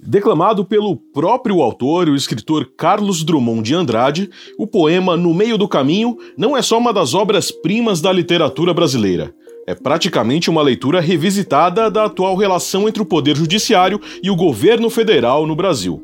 Declamado pelo próprio autor, o escritor Carlos Drummond de Andrade, o poema No Meio do Caminho não é só uma das obras-primas da literatura brasileira. É praticamente uma leitura revisitada da atual relação entre o Poder Judiciário e o governo federal no Brasil.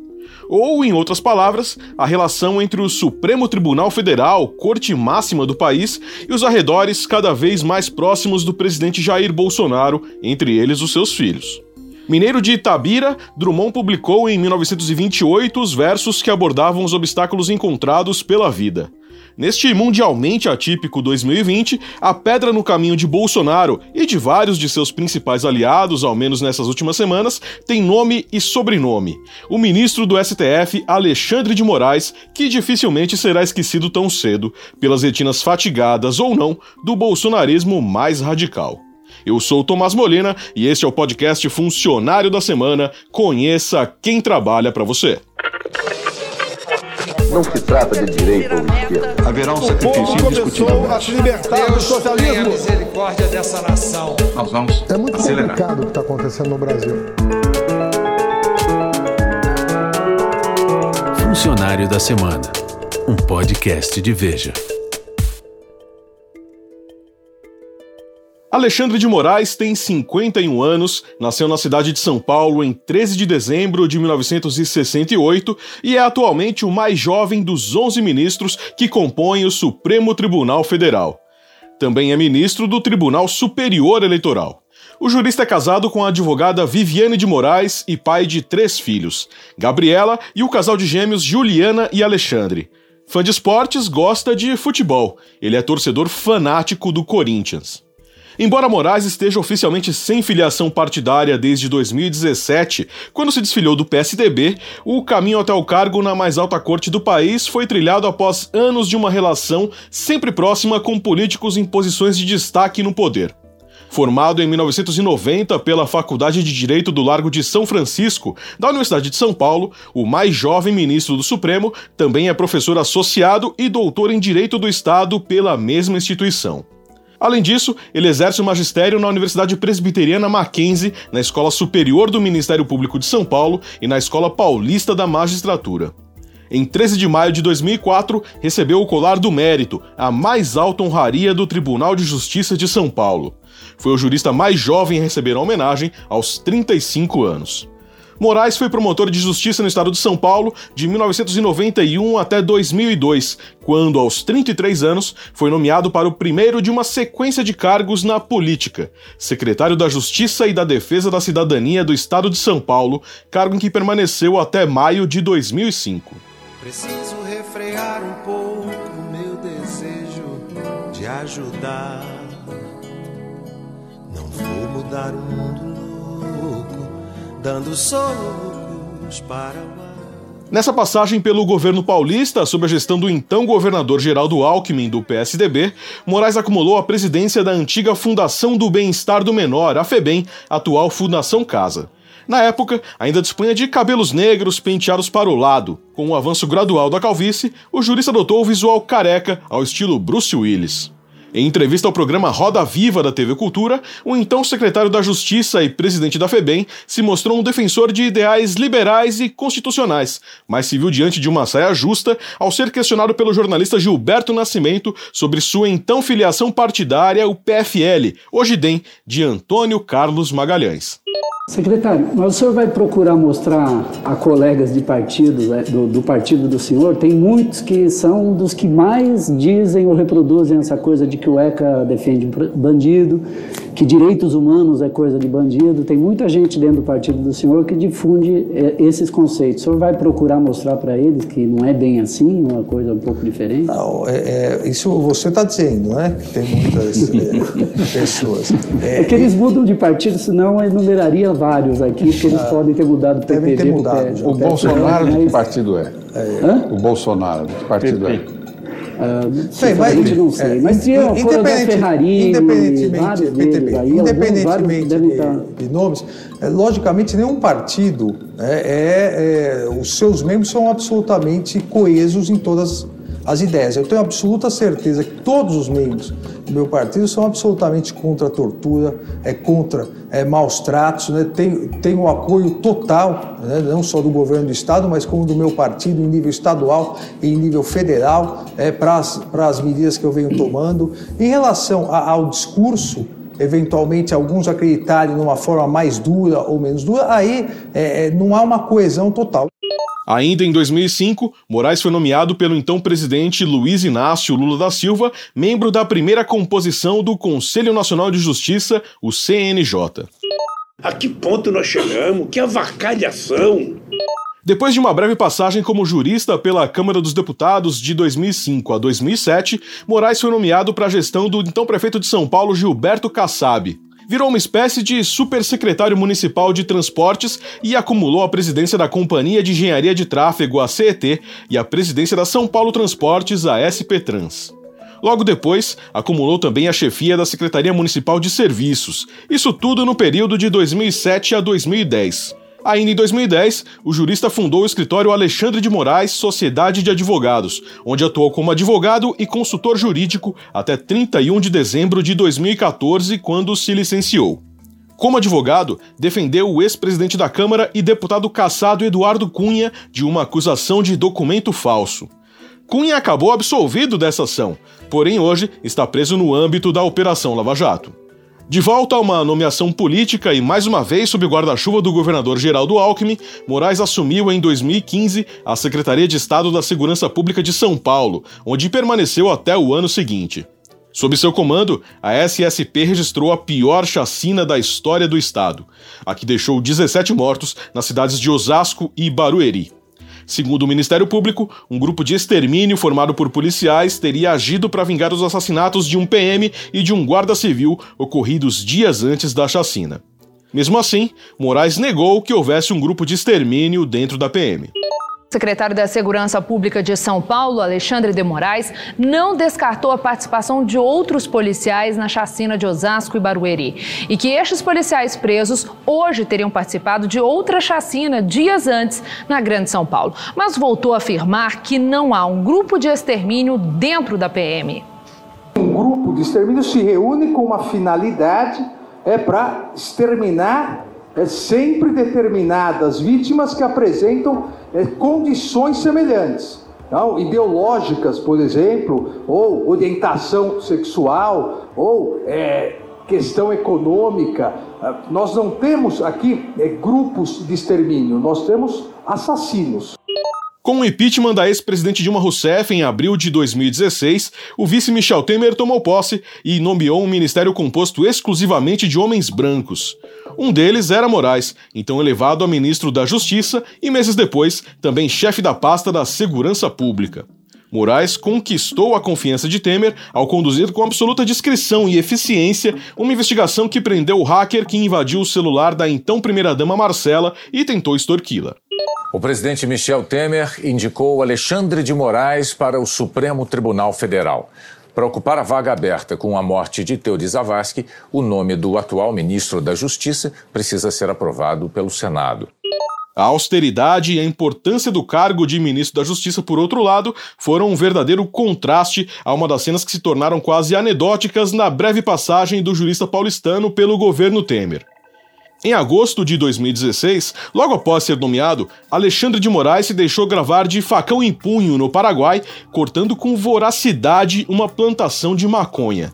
Ou, em outras palavras, a relação entre o Supremo Tribunal Federal, corte máxima do país, e os arredores cada vez mais próximos do presidente Jair Bolsonaro, entre eles os seus filhos. Mineiro de Itabira, Drummond publicou em 1928 os versos que abordavam os obstáculos encontrados pela vida. Neste mundialmente atípico 2020, a pedra no caminho de Bolsonaro e de vários de seus principais aliados, ao menos nessas últimas semanas, tem nome e sobrenome. O ministro do STF, Alexandre de Moraes, que dificilmente será esquecido tão cedo, pelas retinas fatigadas ou não do bolsonarismo mais radical. Eu sou o Tomás Molina e este é o podcast Funcionário da Semana. Conheça quem trabalha para você. Não se trata de direita ou esquerda. Haverá um sacrifício indiscutível. a se libertar do socialismo. a misericórdia dessa nação. Nós vamos É muito acelerar. complicado o que está acontecendo no Brasil. Funcionário da Semana, um podcast de Veja. Alexandre de Moraes tem 51 anos, nasceu na cidade de São Paulo em 13 de dezembro de 1968 e é atualmente o mais jovem dos 11 ministros que compõem o Supremo Tribunal Federal. Também é ministro do Tribunal Superior Eleitoral. O jurista é casado com a advogada Viviane de Moraes e pai de três filhos, Gabriela e o casal de gêmeos Juliana e Alexandre. Fã de esportes, gosta de futebol. Ele é torcedor fanático do Corinthians. Embora Moraes esteja oficialmente sem filiação partidária desde 2017, quando se desfilhou do PSDB, o caminho até o cargo na mais alta corte do país foi trilhado após anos de uma relação sempre próxima com políticos em posições de destaque no poder. Formado em 1990 pela Faculdade de Direito do Largo de São Francisco, da Universidade de São Paulo, o mais jovem ministro do Supremo também é professor associado e doutor em Direito do Estado pela mesma instituição. Além disso, ele exerce o magistério na Universidade Presbiteriana Mackenzie, na Escola Superior do Ministério Público de São Paulo e na Escola Paulista da Magistratura. Em 13 de maio de 2004, recebeu o Colar do Mérito, a mais alta honraria do Tribunal de Justiça de São Paulo. Foi o jurista mais jovem a receber a homenagem aos 35 anos. Moraes foi promotor de justiça no estado de São Paulo de 1991 até 2002, quando, aos 33 anos, foi nomeado para o primeiro de uma sequência de cargos na política, secretário da Justiça e da Defesa da Cidadania do estado de São Paulo, cargo em que permaneceu até maio de 2005. Preciso refrear um pouco meu desejo de ajudar. Não vou mudar o mundo dando socos para o ar. Nessa passagem pelo governo paulista, sob a gestão do então governador Geraldo Alckmin, do PSDB, Moraes acumulou a presidência da antiga Fundação do Bem-Estar do Menor, a FEBEM, atual Fundação Casa. Na época, ainda dispunha de cabelos negros penteados para o lado. Com o avanço gradual da calvície, o jurista adotou o visual careca, ao estilo Bruce Willis. Em entrevista ao programa Roda Viva da TV Cultura, o então secretário da Justiça e presidente da FEBEM se mostrou um defensor de ideais liberais e constitucionais, mas se viu diante de uma saia justa ao ser questionado pelo jornalista Gilberto Nascimento sobre sua então filiação partidária, o PFL, hoje DEM, de Antônio Carlos Magalhães. Secretário, mas o senhor vai procurar mostrar a colegas de partido, né, do, do partido do senhor, tem muitos que são dos que mais dizem ou reproduzem essa coisa de que o ECA defende bandido, que direitos humanos é coisa de bandido. Tem muita gente dentro do partido do senhor que difunde é, esses conceitos. O senhor vai procurar mostrar para eles que não é bem assim, uma coisa um pouco diferente? Não, é, é, isso você está dizendo, não é? Que tem muitas é, pessoas. É, que eles mudam de partido, senão eu enumeraria vários aqui, porque eles podem ter mudado do Devem PPD ter mudado O Bolsonaro de mas- que partido é? É, o Bolsonaro, que partido é? Uh, sei, mas, não sei. É, mas tinha o Coronel Ferrari, independentemente, deles, aí, independentemente de, de, nomes, é, logicamente nenhum partido né, é, é, os seus membros são absolutamente coesos em todas as ideias. Eu tenho absoluta certeza que todos os membros do meu partido são absolutamente contra a tortura, é contra é, maus tratos, né? tem, tem o apoio total, né? não só do governo do Estado, mas como do meu partido em nível estadual e em nível federal, é, para as medidas que eu venho tomando. Em relação a, ao discurso, eventualmente alguns acreditarem numa forma mais dura ou menos dura, aí é, é não há uma coesão total. Ainda em 2005, Moraes foi nomeado pelo então presidente Luiz Inácio Lula da Silva, membro da primeira composição do Conselho Nacional de Justiça, o CNJ. A que ponto nós chegamos? Que avacalhação! Depois de uma breve passagem como jurista pela Câmara dos Deputados de 2005 a 2007, Moraes foi nomeado para a gestão do então prefeito de São Paulo, Gilberto Kassab virou uma espécie de supersecretário municipal de transportes e acumulou a presidência da Companhia de Engenharia de Tráfego, a CET, e a presidência da São Paulo Transportes, a SP Trans. Logo depois, acumulou também a chefia da Secretaria Municipal de Serviços, isso tudo no período de 2007 a 2010. Ainda em 2010, o jurista fundou o escritório Alexandre de Moraes Sociedade de Advogados, onde atuou como advogado e consultor jurídico até 31 de dezembro de 2014, quando se licenciou. Como advogado, defendeu o ex-presidente da Câmara e deputado caçado Eduardo Cunha de uma acusação de documento falso. Cunha acabou absolvido dessa ação, porém hoje está preso no âmbito da Operação Lava Jato. De volta a uma nomeação política e mais uma vez sob guarda-chuva do governador Geraldo Alckmin, Moraes assumiu em 2015 a Secretaria de Estado da Segurança Pública de São Paulo, onde permaneceu até o ano seguinte. Sob seu comando, a SSP registrou a pior chacina da história do estado, a que deixou 17 mortos nas cidades de Osasco e Barueri. Segundo o Ministério Público, um grupo de extermínio formado por policiais teria agido para vingar os assassinatos de um PM e de um guarda civil ocorridos dias antes da chacina. Mesmo assim, Moraes negou que houvesse um grupo de extermínio dentro da PM secretário da Segurança Pública de São Paulo, Alexandre de Moraes, não descartou a participação de outros policiais na chacina de Osasco e Barueri. E que estes policiais presos hoje teriam participado de outra chacina dias antes na Grande São Paulo. Mas voltou a afirmar que não há um grupo de extermínio dentro da PM. Um grupo de extermínio se reúne com uma finalidade é para exterminar é, sempre determinadas vítimas que apresentam é, condições semelhantes. Não, ideológicas, por exemplo, ou orientação sexual, ou é, questão econômica. Ah, nós não temos aqui é, grupos de extermínio, nós temos assassinos. Com o impeachment da ex-presidente Dilma Rousseff em abril de 2016, o vice Michel Temer tomou posse e nomeou um ministério composto exclusivamente de homens brancos. Um deles era Moraes, então elevado a ministro da Justiça e meses depois também chefe da pasta da Segurança Pública. Moraes conquistou a confiança de Temer ao conduzir com absoluta discrição e eficiência uma investigação que prendeu o hacker que invadiu o celular da então primeira-dama Marcela e tentou extorquí-la. O presidente Michel Temer indicou Alexandre de Moraes para o Supremo Tribunal Federal. Para ocupar a vaga aberta com a morte de Teori Zavascki, o nome do atual ministro da Justiça precisa ser aprovado pelo Senado. A austeridade e a importância do cargo de ministro da Justiça, por outro lado, foram um verdadeiro contraste a uma das cenas que se tornaram quase anedóticas na breve passagem do jurista paulistano pelo governo Temer. Em agosto de 2016, logo após ser nomeado, Alexandre de Moraes se deixou gravar de facão em punho no Paraguai, cortando com voracidade uma plantação de maconha.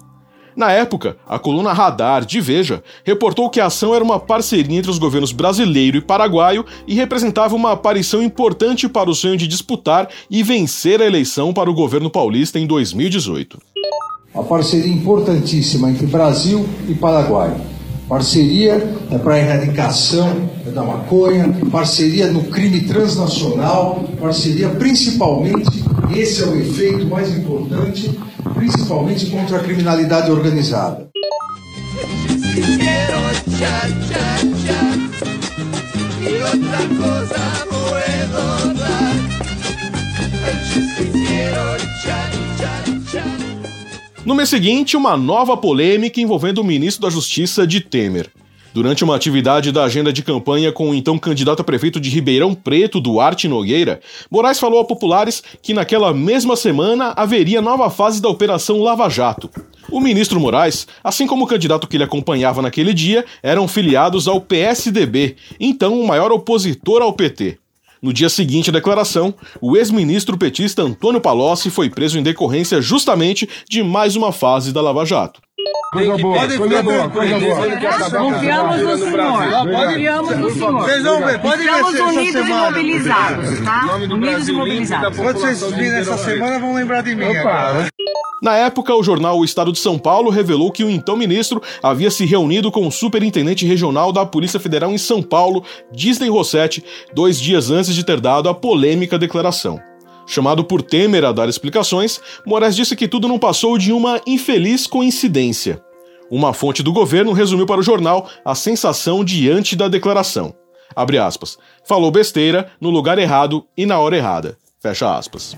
Na época, a coluna Radar de Veja reportou que a ação era uma parceria entre os governos brasileiro e paraguaio e representava uma aparição importante para o sonho de disputar e vencer a eleição para o governo paulista em 2018. Uma parceria importantíssima entre Brasil e Paraguai parceria é para a erradicação da maconha, parceria no crime transnacional, parceria principalmente, esse é o efeito mais importante, principalmente contra a criminalidade organizada. No mês seguinte, uma nova polêmica envolvendo o ministro da Justiça de Temer. Durante uma atividade da agenda de campanha com o então candidato a prefeito de Ribeirão Preto, Duarte Nogueira, Moraes falou a populares que naquela mesma semana haveria nova fase da Operação Lava Jato. O ministro Moraes, assim como o candidato que ele acompanhava naquele dia, eram filiados ao PSDB, então o maior opositor ao PT. No dia seguinte à declaração, o ex-ministro petista Antônio Palocci foi preso em decorrência justamente de mais uma fase da Lava Jato. Coisa boa, coisa boa, coisa boa. Confiamos no senhor. Confiamos no senhor. Vocês vão ver, pode ver Estamos unidos e mobilizados, tá? Unidos e mobilizados. Quando vocês virem essa semana, vão lembrar de mim. agora. Na época, o jornal O Estado de São Paulo revelou que o então ministro havia se reunido com o superintendente regional da Polícia Federal em São Paulo, Disney Rossetti, dois dias antes de ter dado a polêmica declaração. Chamado por Temer a dar explicações, Moraes disse que tudo não passou de uma infeliz coincidência. Uma fonte do governo resumiu para o jornal a sensação diante da declaração. Abre aspas. Falou besteira no lugar errado e na hora errada. Fecha aspas.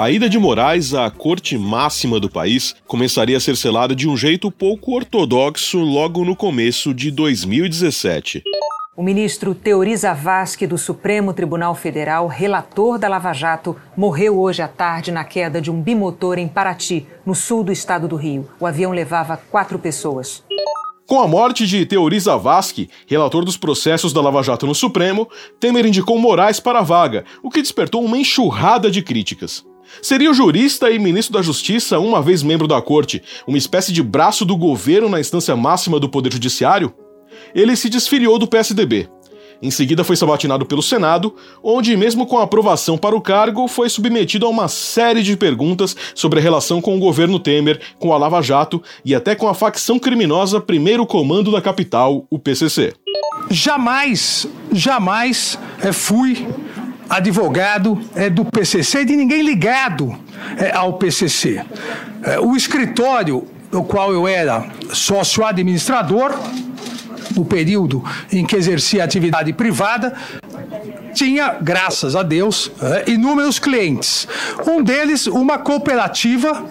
A ida de Moraes à corte máxima do país começaria a ser selada de um jeito pouco ortodoxo logo no começo de 2017. O ministro Teori Zavascki do Supremo Tribunal Federal, relator da Lava Jato, morreu hoje à tarde na queda de um bimotor em Paraty, no sul do estado do Rio. O avião levava quatro pessoas. Com a morte de Teori Zavascki, relator dos processos da Lava Jato no Supremo, Temer indicou Moraes para a vaga, o que despertou uma enxurrada de críticas. Seria o jurista e ministro da Justiça, uma vez membro da corte, uma espécie de braço do governo na instância máxima do Poder Judiciário? Ele se desfiliou do PSDB. Em seguida foi sabatinado pelo Senado, onde, mesmo com aprovação para o cargo, foi submetido a uma série de perguntas sobre a relação com o governo Temer, com a Lava Jato e até com a facção criminosa Primeiro Comando da Capital, o PCC. Jamais, jamais eh, fui advogado eh, do PCC e de ninguém ligado eh, ao PCC. Eh, o escritório do qual eu era sócio administrador, no período em que exercia atividade privada, tinha, graças a Deus, eh, inúmeros clientes. Um deles, uma cooperativa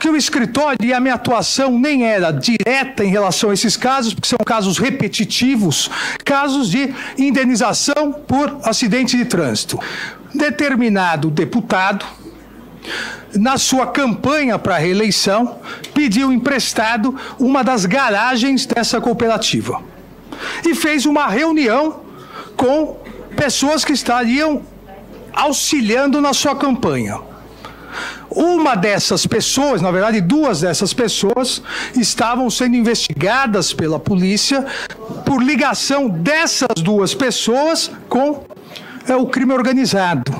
que o escritório e a minha atuação nem era direta em relação a esses casos, porque são casos repetitivos, casos de indenização por acidente de trânsito. Determinado deputado, na sua campanha para reeleição, pediu emprestado uma das garagens dessa cooperativa e fez uma reunião com pessoas que estariam auxiliando na sua campanha. Uma dessas pessoas, na verdade, duas dessas pessoas, estavam sendo investigadas pela polícia por ligação dessas duas pessoas com é, o crime organizado.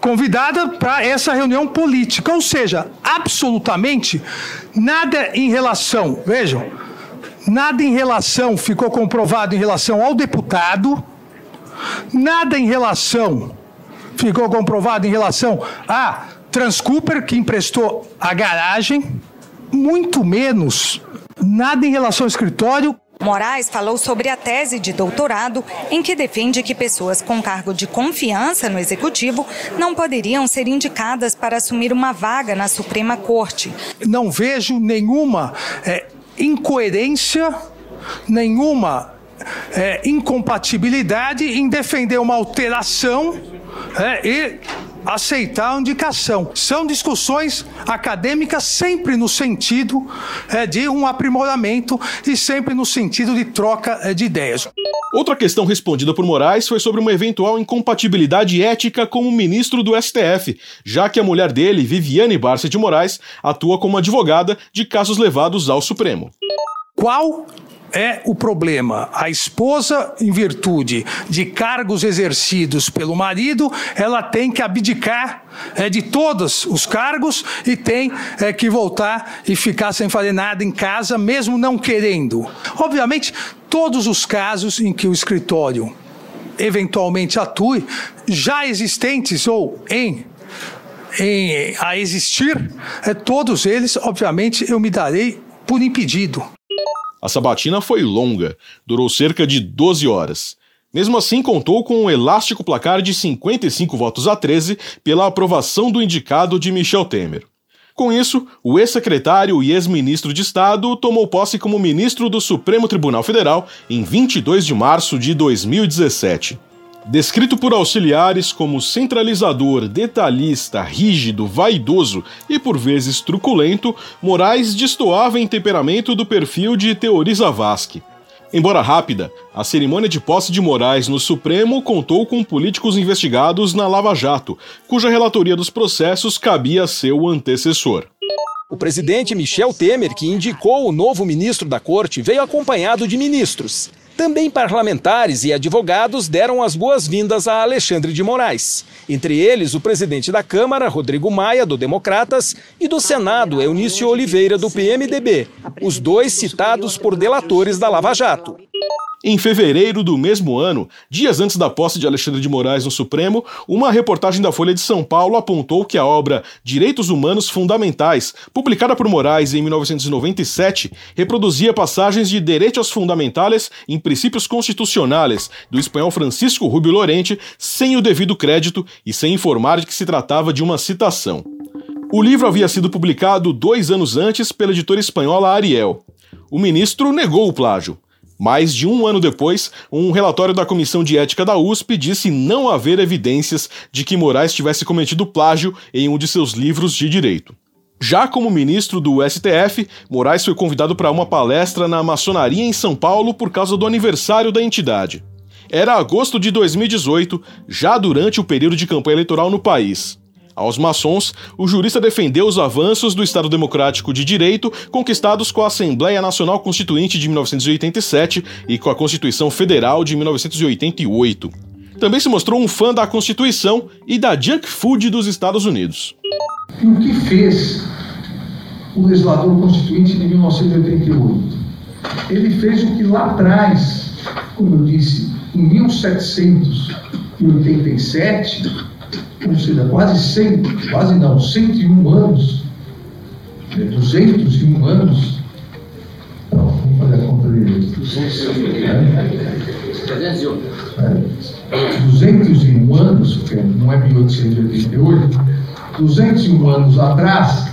Convidada para essa reunião política. Ou seja, absolutamente nada em relação, vejam, nada em relação ficou comprovado em relação ao deputado, nada em relação ficou comprovado em relação a Transcooper, que emprestou a garagem, muito menos nada em relação ao escritório. Moraes falou sobre a tese de doutorado em que defende que pessoas com cargo de confiança no executivo não poderiam ser indicadas para assumir uma vaga na Suprema Corte. Não vejo nenhuma é, incoerência, nenhuma é, incompatibilidade em defender uma alteração é, e aceitar a indicação. São discussões acadêmicas sempre no sentido é, de um aprimoramento e sempre no sentido de troca é, de ideias. Outra questão respondida por Moraes foi sobre uma eventual incompatibilidade ética como ministro do STF, já que a mulher dele, Viviane Barça de Moraes, atua como advogada de casos levados ao Supremo. Qual é o problema. A esposa, em virtude de cargos exercidos pelo marido, ela tem que abdicar é, de todos os cargos e tem é, que voltar e ficar sem fazer nada em casa, mesmo não querendo. Obviamente, todos os casos em que o escritório eventualmente atue, já existentes ou em em, a existir, é, todos eles, obviamente, eu me darei por impedido. A sabatina foi longa, durou cerca de 12 horas. Mesmo assim, contou com um elástico placar de 55 votos a 13 pela aprovação do indicado de Michel Temer. Com isso, o ex-secretário e ex-ministro de Estado tomou posse como ministro do Supremo Tribunal Federal em 22 de março de 2017. Descrito por auxiliares como centralizador, detalhista, rígido, vaidoso e por vezes truculento, Moraes destoava em temperamento do perfil de Teori Zavascki. Embora rápida, a cerimônia de posse de Moraes no Supremo contou com políticos investigados na Lava Jato, cuja relatoria dos processos cabia a seu antecessor. O presidente Michel Temer, que indicou o novo ministro da corte, veio acompanhado de ministros. Também parlamentares e advogados deram as boas-vindas a Alexandre de Moraes. Entre eles, o presidente da Câmara, Rodrigo Maia, do Democratas, e do Senado, Eunício Oliveira, do PMDB, os dois citados por delatores da Lava Jato. Em fevereiro do mesmo ano, dias antes da posse de Alexandre de Moraes no Supremo, uma reportagem da Folha de São Paulo apontou que a obra Direitos Humanos Fundamentais, publicada por Moraes em 1997, reproduzia passagens de Direitos Fundamentais em Princípios Constitucionais do espanhol Francisco Rubio Lorente, sem o devido crédito e sem informar de que se tratava de uma citação. O livro havia sido publicado dois anos antes pela editora espanhola Ariel. O ministro negou o plágio. Mais de um ano depois, um relatório da Comissão de Ética da USP disse não haver evidências de que Moraes tivesse cometido plágio em um de seus livros de direito. Já como ministro do STF, Moraes foi convidado para uma palestra na maçonaria em São Paulo por causa do aniversário da entidade. Era agosto de 2018, já durante o período de campanha eleitoral no país. Aos maçons, o jurista defendeu os avanços do Estado Democrático de Direito conquistados com a Assembleia Nacional Constituinte de 1987 e com a Constituição Federal de 1988. Também se mostrou um fã da Constituição e da junk food dos Estados Unidos. E o que fez o legislador constituinte de 1988? Ele fez o que lá atrás, como eu disse, em 1787, ou seja, quase 100, quase não, 101 anos, 201 né, anos, não, vamos fazer a conta dele. 201 anos, porque não é 1888, 201 anos atrás,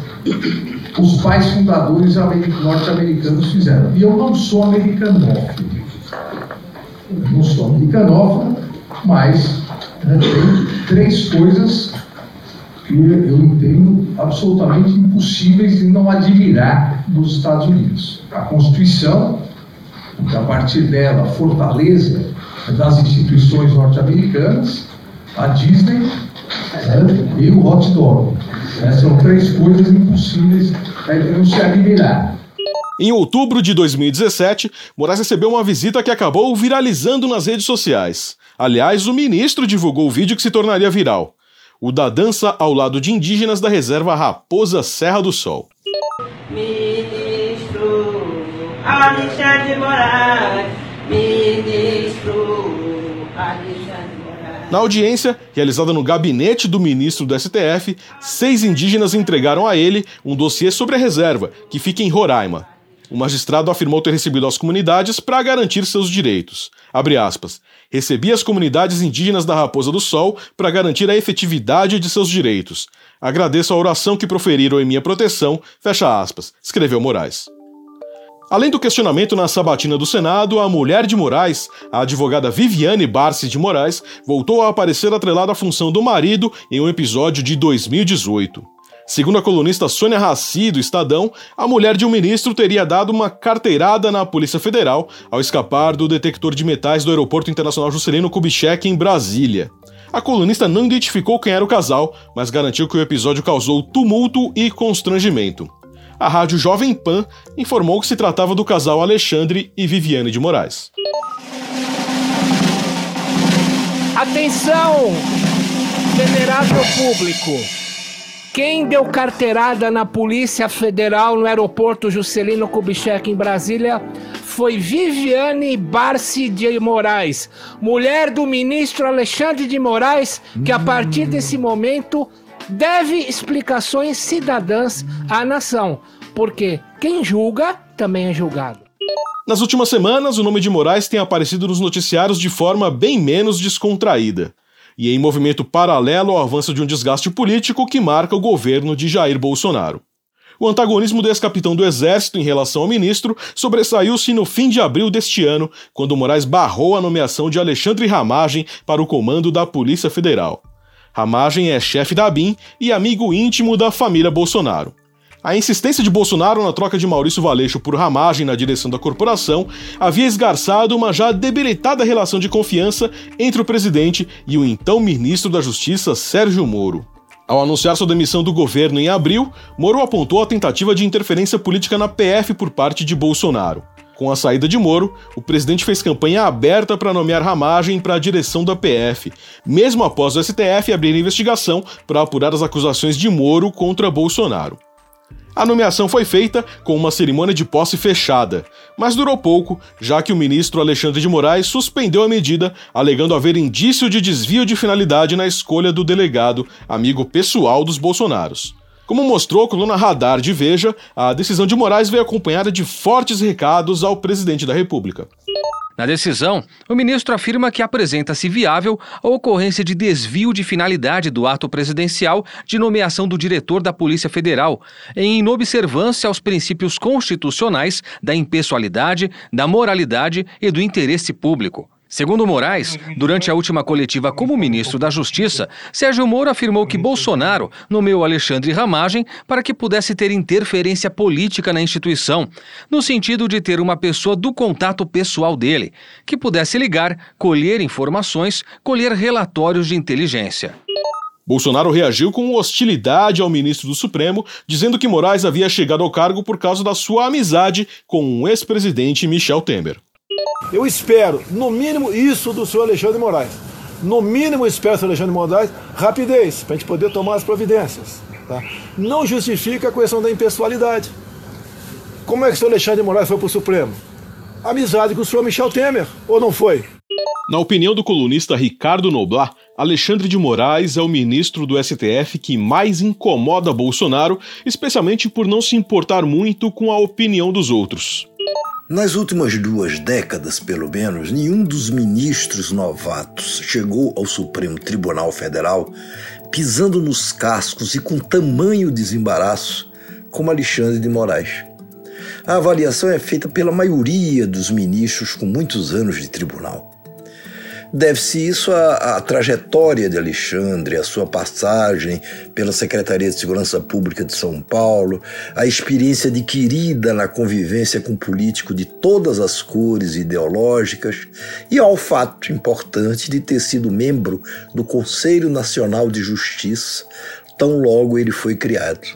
os pais fundadores norte-americanos fizeram. E eu não sou americanófilo. Eu não sou americanófilo, mas né, tem três coisas que eu entendo absolutamente impossíveis de não admirar nos Estados Unidos. A Constituição, a partir dela, a fortaleza das instituições norte-americanas, a Disney né, e o hot dog. Né, são três coisas impossíveis de não se admirar. Em outubro de 2017, Moraes recebeu uma visita que acabou viralizando nas redes sociais. Aliás, o ministro divulgou o vídeo que se tornaria viral. O da dança ao lado de indígenas da reserva Raposa Serra do Sol. Ministro Alexandre Moraes, ministro Alexandre Moraes. Na audiência, realizada no gabinete do ministro do STF, seis indígenas entregaram a ele um dossiê sobre a reserva, que fica em Roraima. O magistrado afirmou ter recebido as comunidades para garantir seus direitos. Abre aspas. Recebi as comunidades indígenas da Raposa do Sol para garantir a efetividade de seus direitos. Agradeço a oração que proferiram em minha proteção. Fecha aspas. Escreveu Moraes. Além do questionamento na sabatina do Senado, a mulher de Moraes, a advogada Viviane Barsi de Moraes, voltou a aparecer atrelada à função do marido em um episódio de 2018. Segundo a colunista Sônia Raci, do Estadão, a mulher de um ministro teria dado uma carteirada na Polícia Federal ao escapar do detector de metais do Aeroporto Internacional Juscelino Kubitschek, em Brasília. A colunista não identificou quem era o casal, mas garantiu que o episódio causou tumulto e constrangimento. A rádio Jovem Pan informou que se tratava do casal Alexandre e Viviane de Moraes. Atenção, venerável público! Quem deu carteirada na Polícia Federal no aeroporto Juscelino Kubitschek em Brasília foi Viviane Barci de Moraes, mulher do ministro Alexandre de Moraes, que a partir desse momento deve explicações cidadãs à nação, porque quem julga também é julgado. Nas últimas semanas, o nome de Moraes tem aparecido nos noticiários de forma bem menos descontraída. E em movimento paralelo ao avanço de um desgaste político que marca o governo de Jair Bolsonaro. O antagonismo do ex-capitão do Exército em relação ao ministro sobressaiu-se no fim de abril deste ano, quando Moraes barrou a nomeação de Alexandre Ramagem para o comando da Polícia Federal. Ramagem é chefe da ABIN e amigo íntimo da família Bolsonaro. A insistência de Bolsonaro na troca de Maurício Valeixo por Ramagem na direção da corporação havia esgarçado uma já debilitada relação de confiança entre o presidente e o então ministro da Justiça, Sérgio Moro. Ao anunciar sua demissão do governo em abril, Moro apontou a tentativa de interferência política na PF por parte de Bolsonaro. Com a saída de Moro, o presidente fez campanha aberta para nomear Ramagem para a direção da PF, mesmo após o STF abrir investigação para apurar as acusações de Moro contra Bolsonaro. A nomeação foi feita com uma cerimônia de posse fechada, mas durou pouco, já que o ministro Alexandre de Moraes suspendeu a medida, alegando haver indício de desvio de finalidade na escolha do delegado, amigo pessoal dos Bolsonaros. Como mostrou a coluna Radar de Veja, a decisão de Moraes veio acompanhada de fortes recados ao presidente da República. Na decisão, o ministro afirma que apresenta-se viável a ocorrência de desvio de finalidade do ato presidencial de nomeação do diretor da Polícia Federal, em inobservância aos princípios constitucionais da impessoalidade, da moralidade e do interesse público. Segundo Moraes, durante a última coletiva como ministro da Justiça, Sérgio Moro afirmou que Bolsonaro nomeou Alexandre Ramagem para que pudesse ter interferência política na instituição, no sentido de ter uma pessoa do contato pessoal dele, que pudesse ligar, colher informações, colher relatórios de inteligência. Bolsonaro reagiu com hostilidade ao ministro do Supremo, dizendo que Moraes havia chegado ao cargo por causa da sua amizade com o ex-presidente Michel Temer. Eu espero, no mínimo, isso do senhor Alexandre Moraes. No mínimo, espero, senhor Alexandre Moraes, rapidez, para a gente poder tomar as providências. Tá? Não justifica a questão da impessoalidade. Como é que o senhor Alexandre Moraes foi para o Supremo? Amizade com o senhor Michel Temer, ou não foi? Na opinião do colunista Ricardo Noblar, Alexandre de Moraes é o ministro do STF que mais incomoda Bolsonaro, especialmente por não se importar muito com a opinião dos outros. Nas últimas duas décadas, pelo menos, nenhum dos ministros novatos chegou ao Supremo Tribunal Federal pisando nos cascos e com tamanho desembaraço como Alexandre de Moraes. A avaliação é feita pela maioria dos ministros com muitos anos de tribunal. Deve-se isso à, à, trajetória de Alexandre, à sua passagem pela Secretaria de Segurança Pública de São Paulo, à experiência adquirida na convivência com político de todas as cores ideológicas e ao fato importante de ter sido membro do Conselho Nacional de Justiça, tão logo ele foi criado.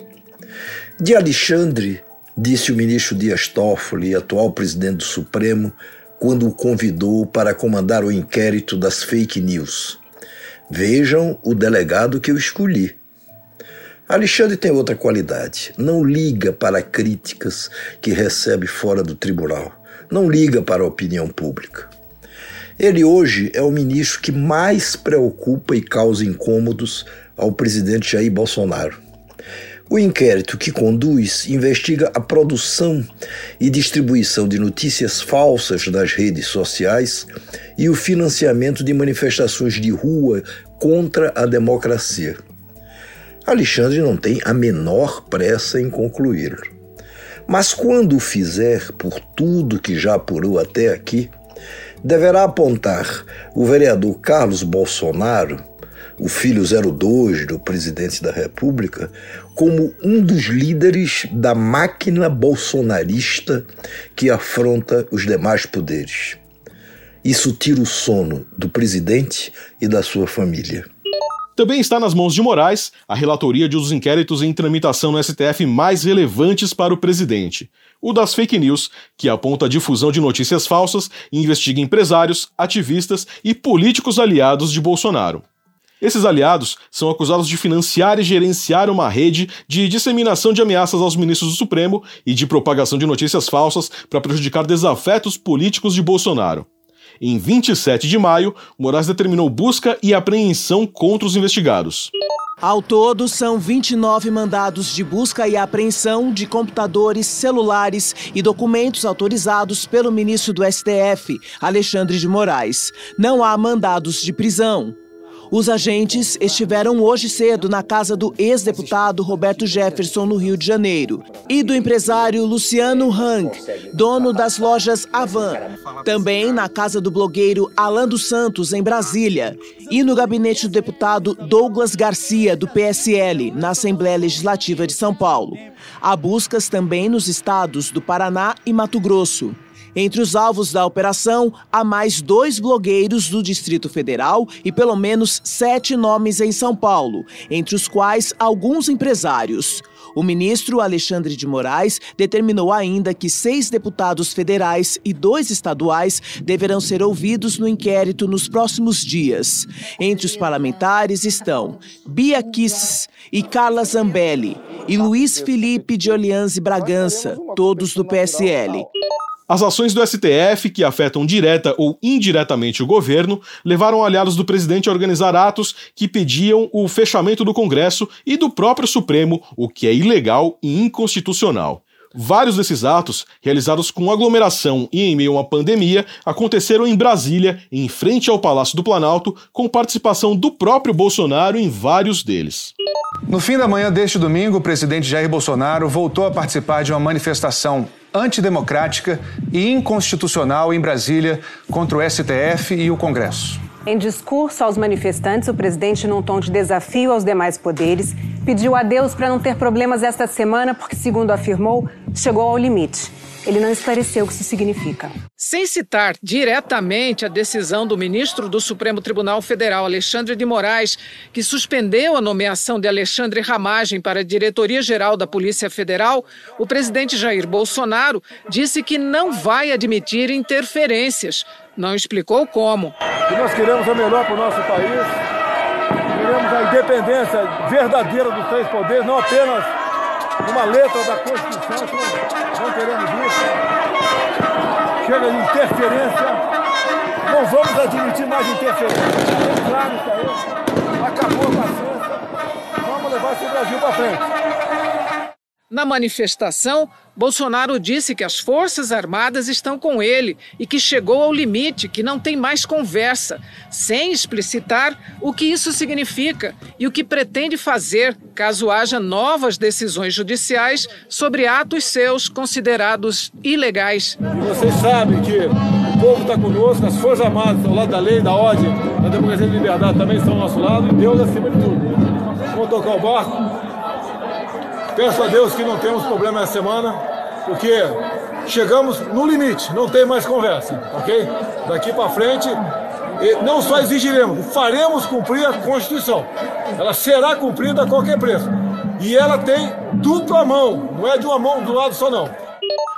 De Alexandre, disse o ministro Dias Toffoli, atual presidente do Supremo, quando o convidou para comandar o inquérito das fake news. Vejam o delegado que eu escolhi. Alexandre tem outra qualidade. Não liga para críticas que recebe fora do tribunal. Não liga para a opinião pública. Ele hoje é o ministro que mais preocupa e causa incômodos ao presidente Jair Bolsonaro. O inquérito que conduz investiga a produção e distribuição de notícias falsas nas redes sociais e o financiamento de manifestações de rua contra a democracia. Alexandre não tem a menor pressa em concluir. Mas quando o fizer, por tudo que já apurou até aqui, deverá apontar o vereador Carlos Bolsonaro o filho 02 do presidente da República, como um dos líderes da máquina bolsonarista que afronta os demais poderes. Isso tira o sono do presidente e da sua família. Também está nas mãos de Moraes a relatoria de os inquéritos em tramitação no STF mais relevantes para o presidente. O das fake news, que aponta a difusão de notícias falsas e investiga empresários, ativistas e políticos aliados de Bolsonaro. Esses aliados são acusados de financiar e gerenciar uma rede de disseminação de ameaças aos ministros do Supremo e de propagação de notícias falsas para prejudicar desafetos políticos de Bolsonaro. Em 27 de maio, Moraes determinou busca e apreensão contra os investigados. Ao todo, são 29 mandados de busca e apreensão de computadores, celulares e documentos autorizados pelo ministro do STF, Alexandre de Moraes. Não há mandados de prisão. Os agentes estiveram hoje cedo na casa do ex-deputado Roberto Jefferson, no Rio de Janeiro, e do empresário Luciano Hang, dono das lojas Avan. Também na casa do blogueiro Alan dos Santos, em Brasília, e no gabinete do deputado Douglas Garcia, do PSL, na Assembleia Legislativa de São Paulo. Há buscas também nos estados do Paraná e Mato Grosso. Entre os alvos da operação, há mais dois blogueiros do Distrito Federal e pelo menos sete nomes em São Paulo, entre os quais alguns empresários. O ministro Alexandre de Moraes determinou ainda que seis deputados federais e dois estaduais deverão ser ouvidos no inquérito nos próximos dias. Entre os parlamentares estão Bia Kiss e Carla Zambelli e Luiz Felipe de Orleans Bragança, todos do PSL. As ações do STF, que afetam direta ou indiretamente o governo, levaram aliados do presidente a organizar atos que pediam o fechamento do Congresso e do próprio Supremo, o que é ilegal e inconstitucional. Vários desses atos, realizados com aglomeração e em meio a uma pandemia, aconteceram em Brasília, em frente ao Palácio do Planalto, com participação do próprio Bolsonaro em vários deles. No fim da manhã deste domingo, o presidente Jair Bolsonaro voltou a participar de uma manifestação antidemocrática e inconstitucional em Brasília contra o STF e o Congresso. Em discurso aos manifestantes, o presidente, num tom de desafio aos demais poderes, pediu a Deus para não ter problemas esta semana, porque, segundo afirmou, chegou ao limite. Ele não esclareceu o que isso significa. Sem citar diretamente a decisão do ministro do Supremo Tribunal Federal, Alexandre de Moraes, que suspendeu a nomeação de Alexandre Ramagem para a diretoria-geral da Polícia Federal, o presidente Jair Bolsonaro disse que não vai admitir interferências. Não explicou como. E nós queremos o melhor para o nosso país. Queremos a independência verdadeira dos três poderes, não apenas uma letra da Constituição, não queremos isso. Chega de interferência, não vamos admitir mais interferência. É claro isso aí, acabou a paciência, vamos levar esse Brasil para frente. Na manifestação, Bolsonaro disse que as Forças Armadas estão com ele e que chegou ao limite, que não tem mais conversa, sem explicitar o que isso significa e o que pretende fazer caso haja novas decisões judiciais sobre atos seus considerados ilegais. E vocês sabem que o povo está conosco, as Forças Armadas ao lado da lei, da ordem, da democracia e da liberdade também estão ao nosso lado e Deus acima de tudo. Vamos tocar o barco Peço a Deus que não temos problema essa semana, porque chegamos no limite, não tem mais conversa, ok? Daqui para frente, não só exigiremos, faremos cumprir a Constituição. Ela será cumprida a qualquer preço. E ela tem dupla mão, não é de uma mão do lado só não.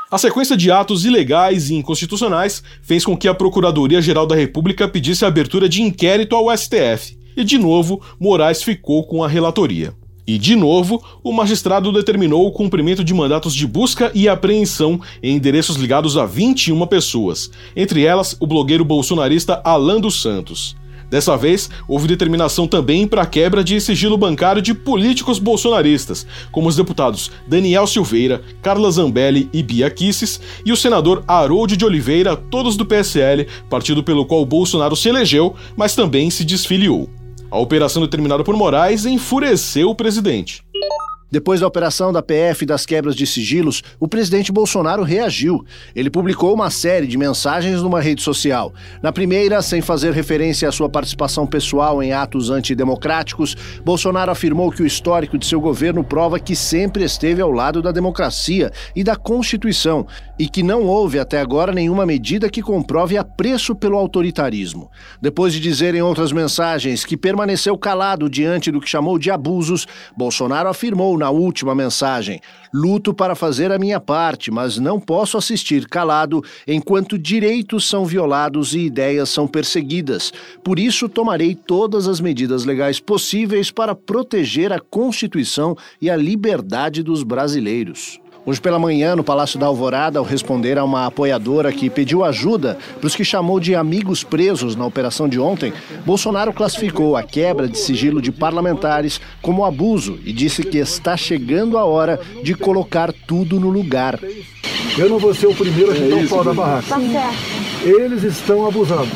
A sequência de atos ilegais e inconstitucionais fez com que a Procuradoria-Geral da República pedisse a abertura de inquérito ao STF. E de novo, Moraes ficou com a relatoria. E, de novo, o magistrado determinou o cumprimento de mandatos de busca e apreensão em endereços ligados a 21 pessoas, entre elas o blogueiro bolsonarista Alan dos Santos. Dessa vez, houve determinação também para a quebra de sigilo bancário de políticos bolsonaristas, como os deputados Daniel Silveira, Carla Zambelli e Bia Kisses, e o senador Harold de Oliveira, todos do PSL, partido pelo qual Bolsonaro se elegeu, mas também se desfiliou. A operação determinada por Moraes enfureceu o presidente. Depois da operação da PF e das quebras de sigilos, o presidente Bolsonaro reagiu. Ele publicou uma série de mensagens numa rede social. Na primeira, sem fazer referência à sua participação pessoal em atos antidemocráticos, Bolsonaro afirmou que o histórico de seu governo prova que sempre esteve ao lado da democracia e da Constituição e que não houve até agora nenhuma medida que comprove apreço pelo autoritarismo. Depois de dizer em outras mensagens que permaneceu calado diante do que chamou de abusos, Bolsonaro afirmou na última mensagem: luto para fazer a minha parte, mas não posso assistir calado enquanto direitos são violados e ideias são perseguidas. Por isso, tomarei todas as medidas legais possíveis para proteger a Constituição e a liberdade dos brasileiros. Hoje pela manhã, no Palácio da Alvorada, ao responder a uma apoiadora que pediu ajuda para os que chamou de amigos presos na operação de ontem, Bolsonaro classificou a quebra de sigilo de parlamentares como abuso e disse que está chegando a hora de colocar tudo no lugar. Eu não vou ser o primeiro a chutar o pau da barraca. Tá certo. Eles estão abusando.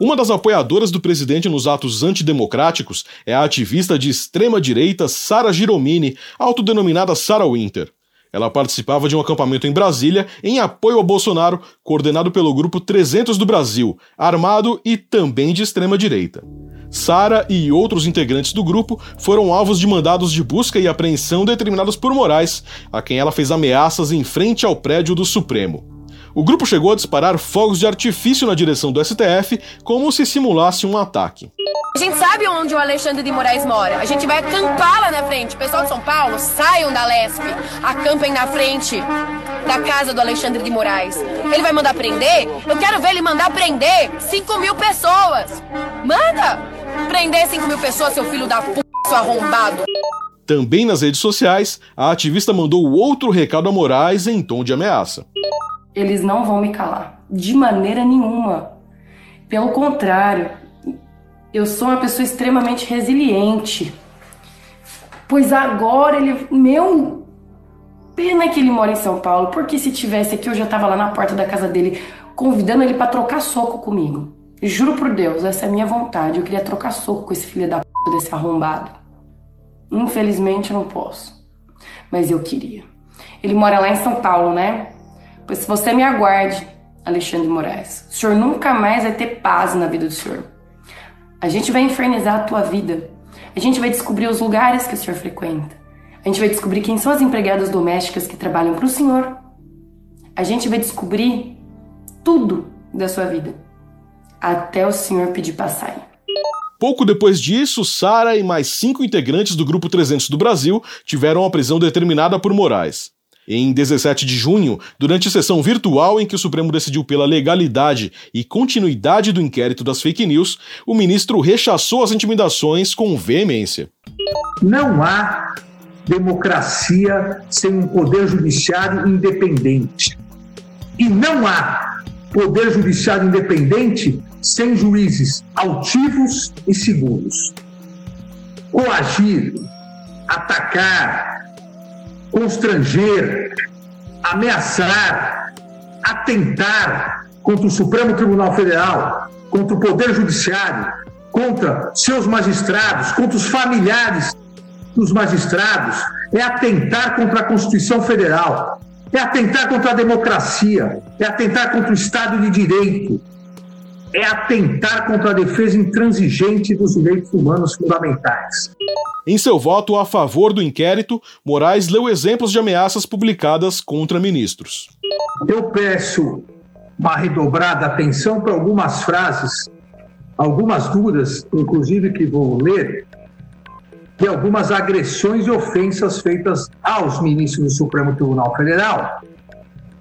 Uma das apoiadoras do presidente nos atos antidemocráticos é a ativista de extrema-direita Sara Giromini, autodenominada Sarah Winter. Ela participava de um acampamento em Brasília em apoio ao Bolsonaro, coordenado pelo Grupo 300 do Brasil, armado e também de extrema-direita. Sara e outros integrantes do grupo foram alvos de mandados de busca e apreensão determinados por Moraes, a quem ela fez ameaças em frente ao prédio do Supremo. O grupo chegou a disparar fogos de artifício na direção do STF, como se simulasse um ataque. A gente sabe onde o Alexandre de Moraes mora. A gente vai acampar lá na frente. Pessoal de São Paulo, saiam da Lesp. Acampem na frente da casa do Alexandre de Moraes. Ele vai mandar prender? Eu quero ver ele mandar prender 5 mil pessoas. Manda! Prender 5 mil pessoas, seu filho da p, seu arrombado. Também nas redes sociais, a ativista mandou outro recado a Moraes em tom de ameaça. Eles não vão me calar, de maneira nenhuma. Pelo contrário, eu sou uma pessoa extremamente resiliente. Pois agora ele. Meu. Pena que ele mora em São Paulo, porque se tivesse aqui eu já tava lá na porta da casa dele, convidando ele para trocar soco comigo. Juro por Deus, essa é a minha vontade. Eu queria trocar soco com esse filho da p desse arrombado. Infelizmente eu não posso. Mas eu queria. Ele mora lá em São Paulo, né? Pois se você me aguarde, Alexandre Moraes, o senhor nunca mais vai ter paz na vida do senhor. A gente vai infernizar a tua vida. A gente vai descobrir os lugares que o senhor frequenta. A gente vai descobrir quem são as empregadas domésticas que trabalham para o senhor. A gente vai descobrir tudo da sua vida. Até o senhor pedir sair. Pouco depois disso, Sara e mais cinco integrantes do Grupo 300 do Brasil tiveram a prisão determinada por Moraes. Em 17 de junho, durante a sessão virtual em que o Supremo decidiu pela legalidade e continuidade do inquérito das fake news, o ministro rechaçou as intimidações com veemência. Não há democracia sem um poder judiciário independente. E não há poder judiciário independente sem juízes altivos e seguros. Coagir, atacar, constranger, ameaçar, atentar contra o Supremo Tribunal Federal, contra o Poder Judiciário, contra seus magistrados, contra os familiares dos magistrados, é atentar contra a Constituição Federal, é atentar contra a democracia, é atentar contra o Estado de Direito, é atentar contra a defesa intransigente dos direitos humanos fundamentais. Em seu voto a favor do inquérito, Moraes leu exemplos de ameaças publicadas contra ministros. Eu peço uma redobrada atenção para algumas frases, algumas duras, inclusive que vou ler, de algumas agressões e ofensas feitas aos ministros do Supremo Tribunal Federal,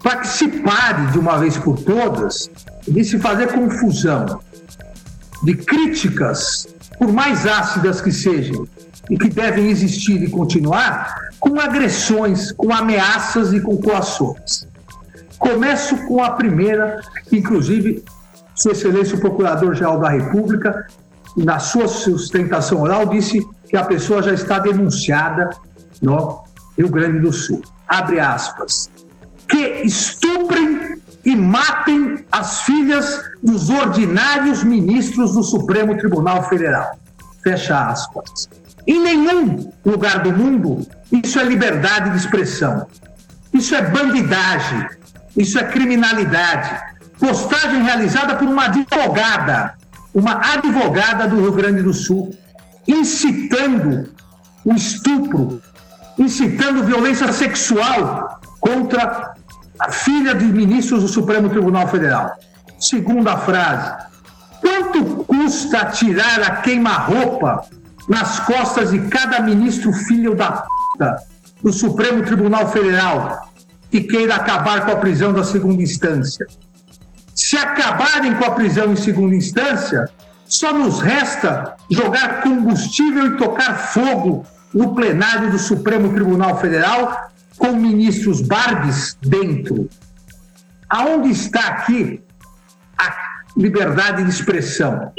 para que se pare de uma vez por todas de se fazer confusão de críticas, por mais ácidas que sejam, e que devem existir e continuar, com agressões, com ameaças e com coações. Começo com a primeira, que inclusive Sua Excelência o Procurador-Geral da República, na sua sustentação oral, disse que a pessoa já está denunciada no Rio Grande do Sul. Abre aspas. Que estuprem e matem as filhas dos ordinários ministros do Supremo Tribunal Federal. Fecha aspas. Em nenhum lugar do mundo isso é liberdade de expressão. Isso é bandidagem. Isso é criminalidade. Postagem realizada por uma advogada, uma advogada do Rio Grande do Sul, incitando o estupro, incitando violência sexual contra a filha de ministros do Supremo Tribunal Federal. Segunda frase. Quanto custa tirar a queima-roupa nas costas de cada ministro filho da puta do Supremo Tribunal Federal que queira acabar com a prisão da segunda instância? Se acabarem com a prisão em segunda instância, só nos resta jogar combustível e tocar fogo no plenário do Supremo Tribunal Federal com ministros Barbies dentro. Aonde está aqui a liberdade de expressão?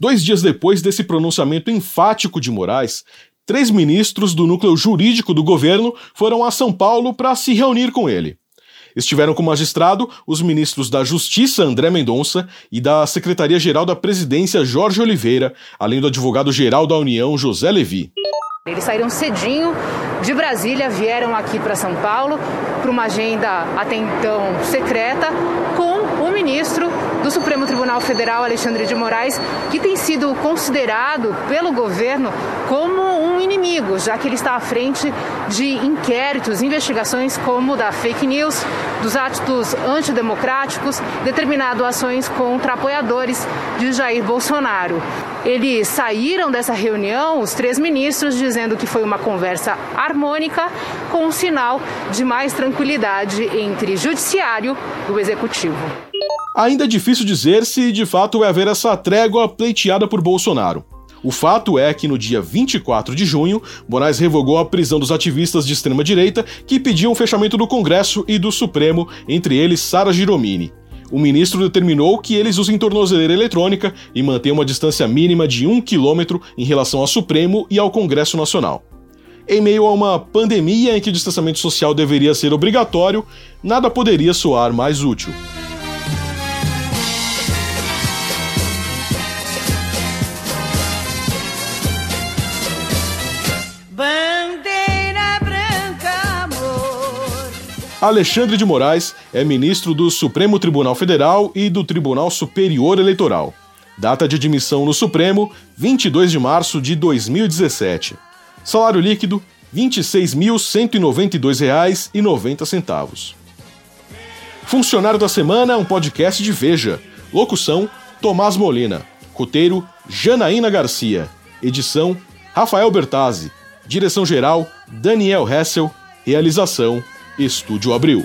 Dois dias depois desse pronunciamento enfático de Moraes, três ministros do núcleo jurídico do governo foram a São Paulo para se reunir com ele. Estiveram com o magistrado os ministros da Justiça André Mendonça e da Secretaria-Geral da Presidência Jorge Oliveira, além do advogado-geral da União José Levi. Eles saíram cedinho de Brasília, vieram aqui para São Paulo para uma agenda até então secreta com o ministro do Supremo Tribunal Federal, Alexandre de Moraes, que tem sido considerado pelo governo como um inimigo, já que ele está à frente de inquéritos, investigações como da fake news, dos atos antidemocráticos, determinado ações contra apoiadores de Jair Bolsonaro. Eles saíram dessa reunião, os três ministros, dizendo que foi uma conversa harmônica, com um sinal de mais tranquilidade entre judiciário e o executivo. Ainda é difícil dizer se de fato vai haver essa trégua pleiteada por Bolsonaro. O fato é que no dia 24 de junho, Moraes revogou a prisão dos ativistas de extrema-direita que pediam o fechamento do Congresso e do Supremo, entre eles Sara Giromini. O ministro determinou que eles usem tornozeleira eletrônica e mantenham uma distância mínima de um quilômetro em relação ao Supremo e ao Congresso Nacional. Em meio a uma pandemia em que o distanciamento social deveria ser obrigatório, nada poderia soar mais útil. Alexandre de Moraes é ministro do Supremo Tribunal Federal e do Tribunal Superior Eleitoral. Data de admissão no Supremo, 22 de março de 2017. Salário líquido, R$ 26.192,90. Funcionário da Semana é um podcast de Veja. Locução, Tomás Molina. Roteiro, Janaína Garcia. Edição, Rafael Bertazzi. Direção-geral, Daniel Hessel. Realização, Estúdio Abril.